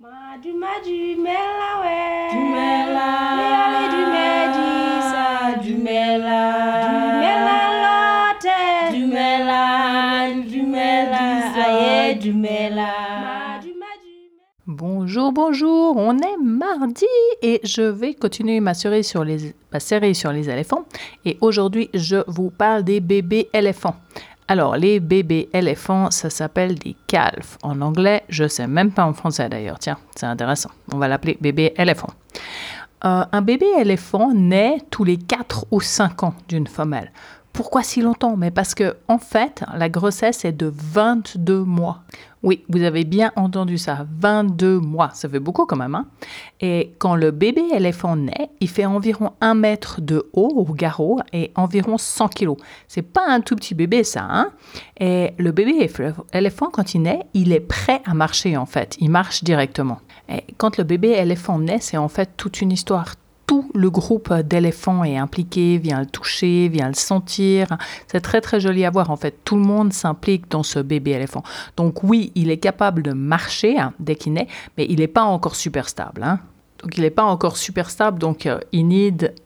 Madu madu mela we. Dumela Yale dumedi sa Dumela Dumela lote. Dumela Dumela Aye Dumela Bonjour, bonjour, on est mardi et je vais continuer ma série sur les, ma série sur les éléphants. Et aujourd'hui, je vous parle des bébés éléphants. Alors, les bébés éléphants, ça s'appelle des calves. En anglais, je sais même pas en français d'ailleurs. Tiens, c'est intéressant. On va l'appeler bébé éléphant. Euh, un bébé éléphant naît tous les 4 ou 5 ans d'une femelle. Pourquoi si longtemps? Mais parce que, en fait, la grossesse est de 22 mois. Oui, vous avez bien entendu ça, 22 mois, ça fait beaucoup quand même. Hein? Et quand le bébé éléphant naît, il fait environ 1 mètre de haut au garrot et environ 100 kilos. C'est pas un tout petit bébé ça. Hein? Et le bébé éléphant, quand il naît, il est prêt à marcher en fait, il marche directement. Et quand le bébé éléphant naît, c'est en fait toute une histoire le groupe d'éléphants est impliqué, vient le toucher, vient le sentir. C'est très très joli à voir en fait. Tout le monde s'implique dans ce bébé éléphant. Donc oui, il est capable de marcher hein, dès qu'il naît, mais il n'est pas encore super stable. Hein. Donc il n'est pas encore super stable, donc euh, il,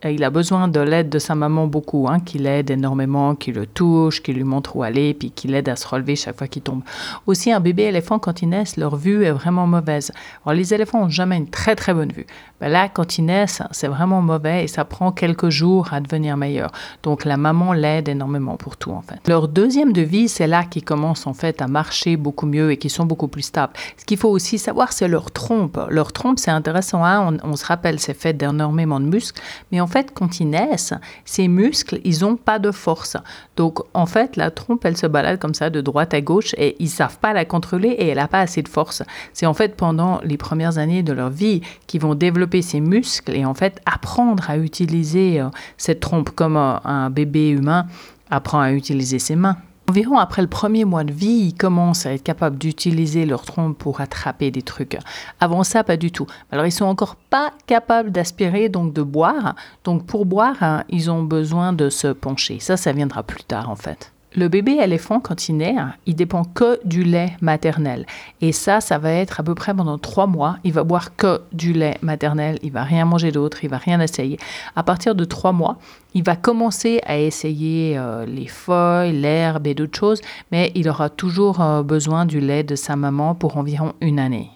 il a besoin de l'aide de sa maman beaucoup, hein, qui l'aide énormément, qui le touche, qui lui montre où aller, puis qui l'aide à se relever chaque fois qu'il tombe. Aussi, un bébé éléphant, quand ils naissent, leur vue est vraiment mauvaise. Les éléphants ont jamais une très très bonne vue. Ben là, quand ils naissent, c'est vraiment mauvais et ça prend quelques jours à devenir meilleur. Donc la maman l'aide énormément pour tout en fait. Leur deuxième de vie, c'est là qu'ils commencent en fait à marcher beaucoup mieux et qu'ils sont beaucoup plus stables. Ce qu'il faut aussi savoir, c'est leur trompe. Leur trompe, c'est intéressant. Hein on, se rappelle, c'est fait d'énormément de muscles, mais en fait, quand ils naissent, ces muscles, ils n'ont pas de force. Donc, en fait, la trompe, elle se balade comme ça de droite à gauche et ils savent pas la contrôler et elle n'a pas assez de force. C'est en fait pendant les premières années de leur vie qu'ils vont développer ces muscles et en fait apprendre à utiliser euh, cette trompe comme euh, un bébé humain apprend à utiliser ses mains. Environ après le premier mois de vie, ils commencent à être capables d'utiliser leur trompe pour attraper des trucs. Avant ça, pas du tout. Alors, ils sont encore pas capables d'aspirer, donc de boire. Donc, pour boire, hein, ils ont besoin de se pencher. Ça, ça viendra plus tard, en fait. Le bébé éléphant, quand il naît, hein, il dépend que du lait maternel. Et ça, ça va être à peu près pendant trois mois. Il va boire que du lait maternel. Il va rien manger d'autre. Il va rien essayer. À partir de trois mois, il va commencer à essayer euh, les feuilles, l'herbe et d'autres choses. Mais il aura toujours euh, besoin du lait de sa maman pour environ une année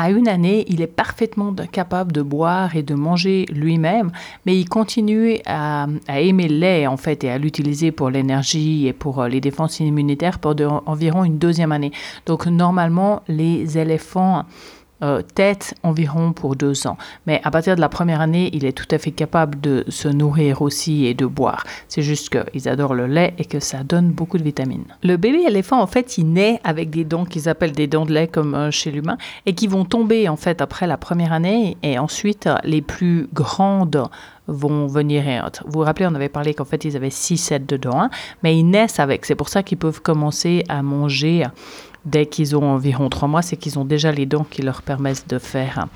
à une année, il est parfaitement capable de boire et de manger lui-même, mais il continue à, aimer le lait en fait et à l'utiliser pour l'énergie et pour euh, les défenses immunitaires pendant environ une deuxième année. Donc normalement, les éléphants euh, tête environ pour deux ans. Mais à partir de la première année, il est tout à fait capable de se nourrir aussi et de boire. C'est juste qu'ils adorent le lait et que ça donne beaucoup de vitamines. Le bébé éléphant, en fait, il naît avec des dents qu'ils appellent des dents de lait comme euh, chez l'humain et qui vont tomber en fait après la première année et ensuite les plus grandes vont venir. Vous vous rappelez, on avait parlé qu'en fait, ils avaient 6 sets de dents, hein, mais ils naissent avec. C'est pour ça qu'ils peuvent commencer à manger dès qu'ils ont environ trois mois, c'est qu'ils ont déjà les dents qui leur permettent de faire.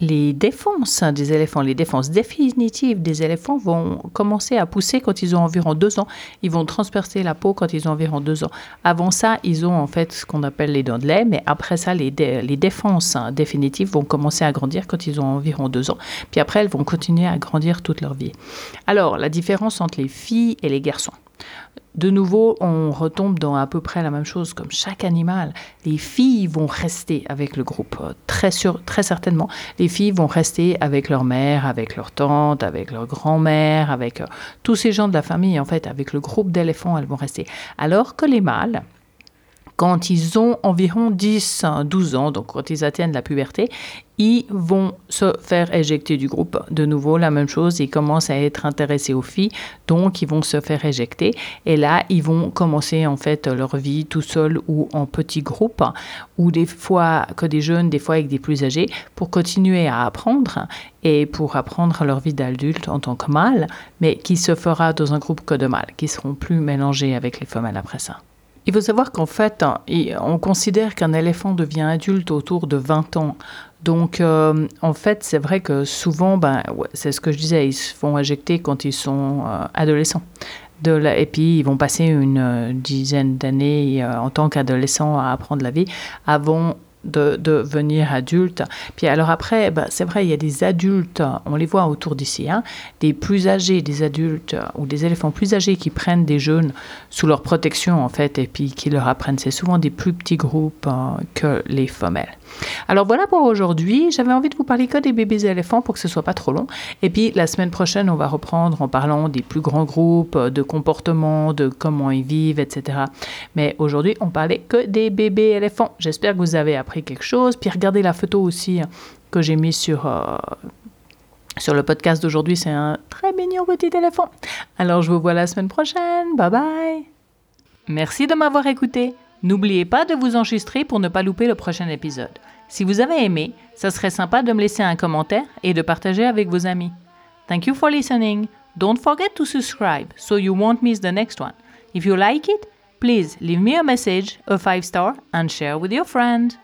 Les défenses des éléphants, les défenses définitives des éléphants vont commencer à pousser quand ils ont environ deux ans. Ils vont transpercer la peau quand ils ont environ deux ans. Avant ça, ils ont en fait ce qu'on appelle les dents de lait, mais après ça, les, les défenses définitives vont commencer à grandir quand ils ont environ deux ans. Puis après, elles vont continuer à grandir toute leur vie. Alors, la différence entre les filles et les garçons. De nouveau, on retombe dans à peu près la même chose comme chaque animal. Les filles vont rester avec le groupe, très, très certainement. Les filles vont rester avec leur mère, avec leur tante, avec leur grand-mère, avec euh, tous ces gens de la famille, en fait, avec le groupe d'éléphants, elles vont rester. Alors que les mâles, quand ils ont environ 10, 12 ans, donc quand ils atteignent la puberté, ils vont se faire éjecter du groupe. De nouveau, la même chose, ils commencent à être intéressés aux filles, donc ils vont se faire éjecter. Et là, ils vont commencer en fait leur vie tout seuls ou en petits groupes, ou des fois que des jeunes, des fois avec des plus âgés, pour continuer à apprendre et pour apprendre leur vie d'adulte en tant que mâle, mais qui se fera dans un groupe que de mâles, qui seront plus mélangés avec les femelles après ça. Il faut savoir qu'en fait, hein, on considère qu'un éléphant devient adulte autour de 20 ans. Donc, euh, en fait, c'est vrai que souvent, ben, c'est ce que je disais, ils se font éjecter quand ils sont euh, adolescents. Et puis, ils vont passer une euh, dizaine d'années en tant qu'adolescents à apprendre la vie avant de devenir adulte. Puis alors après, ben, c'est vrai, il y a des adultes, on les voit autour d'ici, hein, des plus âgés, des adultes ou des éléphants plus âgés qui prennent des jeunes sous leur protection en fait et puis qui leur apprennent. C'est souvent des plus petits groupes que les femelles. Alors voilà pour aujourd'hui. J'avais envie de vous parler que des bébés éléphants pour que ce soit pas trop long. Et puis la semaine prochaine, on va reprendre en parlant des plus grands groupes, de comportement, de comment ils vivent, etc. Mais aujourd'hui, on parlait que des bébés éléphants. J'espère que vous avez appris quelque chose. Puis regardez la photo aussi hein, que j'ai mise sur, euh, sur le podcast d'aujourd'hui. C'est un très mignon petit éléphant. Alors je vous vois la semaine prochaine. Bye bye. Merci de m'avoir écouté. N'oubliez pas de vous enregistrer pour ne pas louper le prochain épisode. Si vous avez aimé, ça serait sympa de me laisser un commentaire et de partager avec vos amis. Thank you for listening. Don't forget to subscribe so you won't miss the next one. If you like it, please leave me a message, a five star, and share with your friend.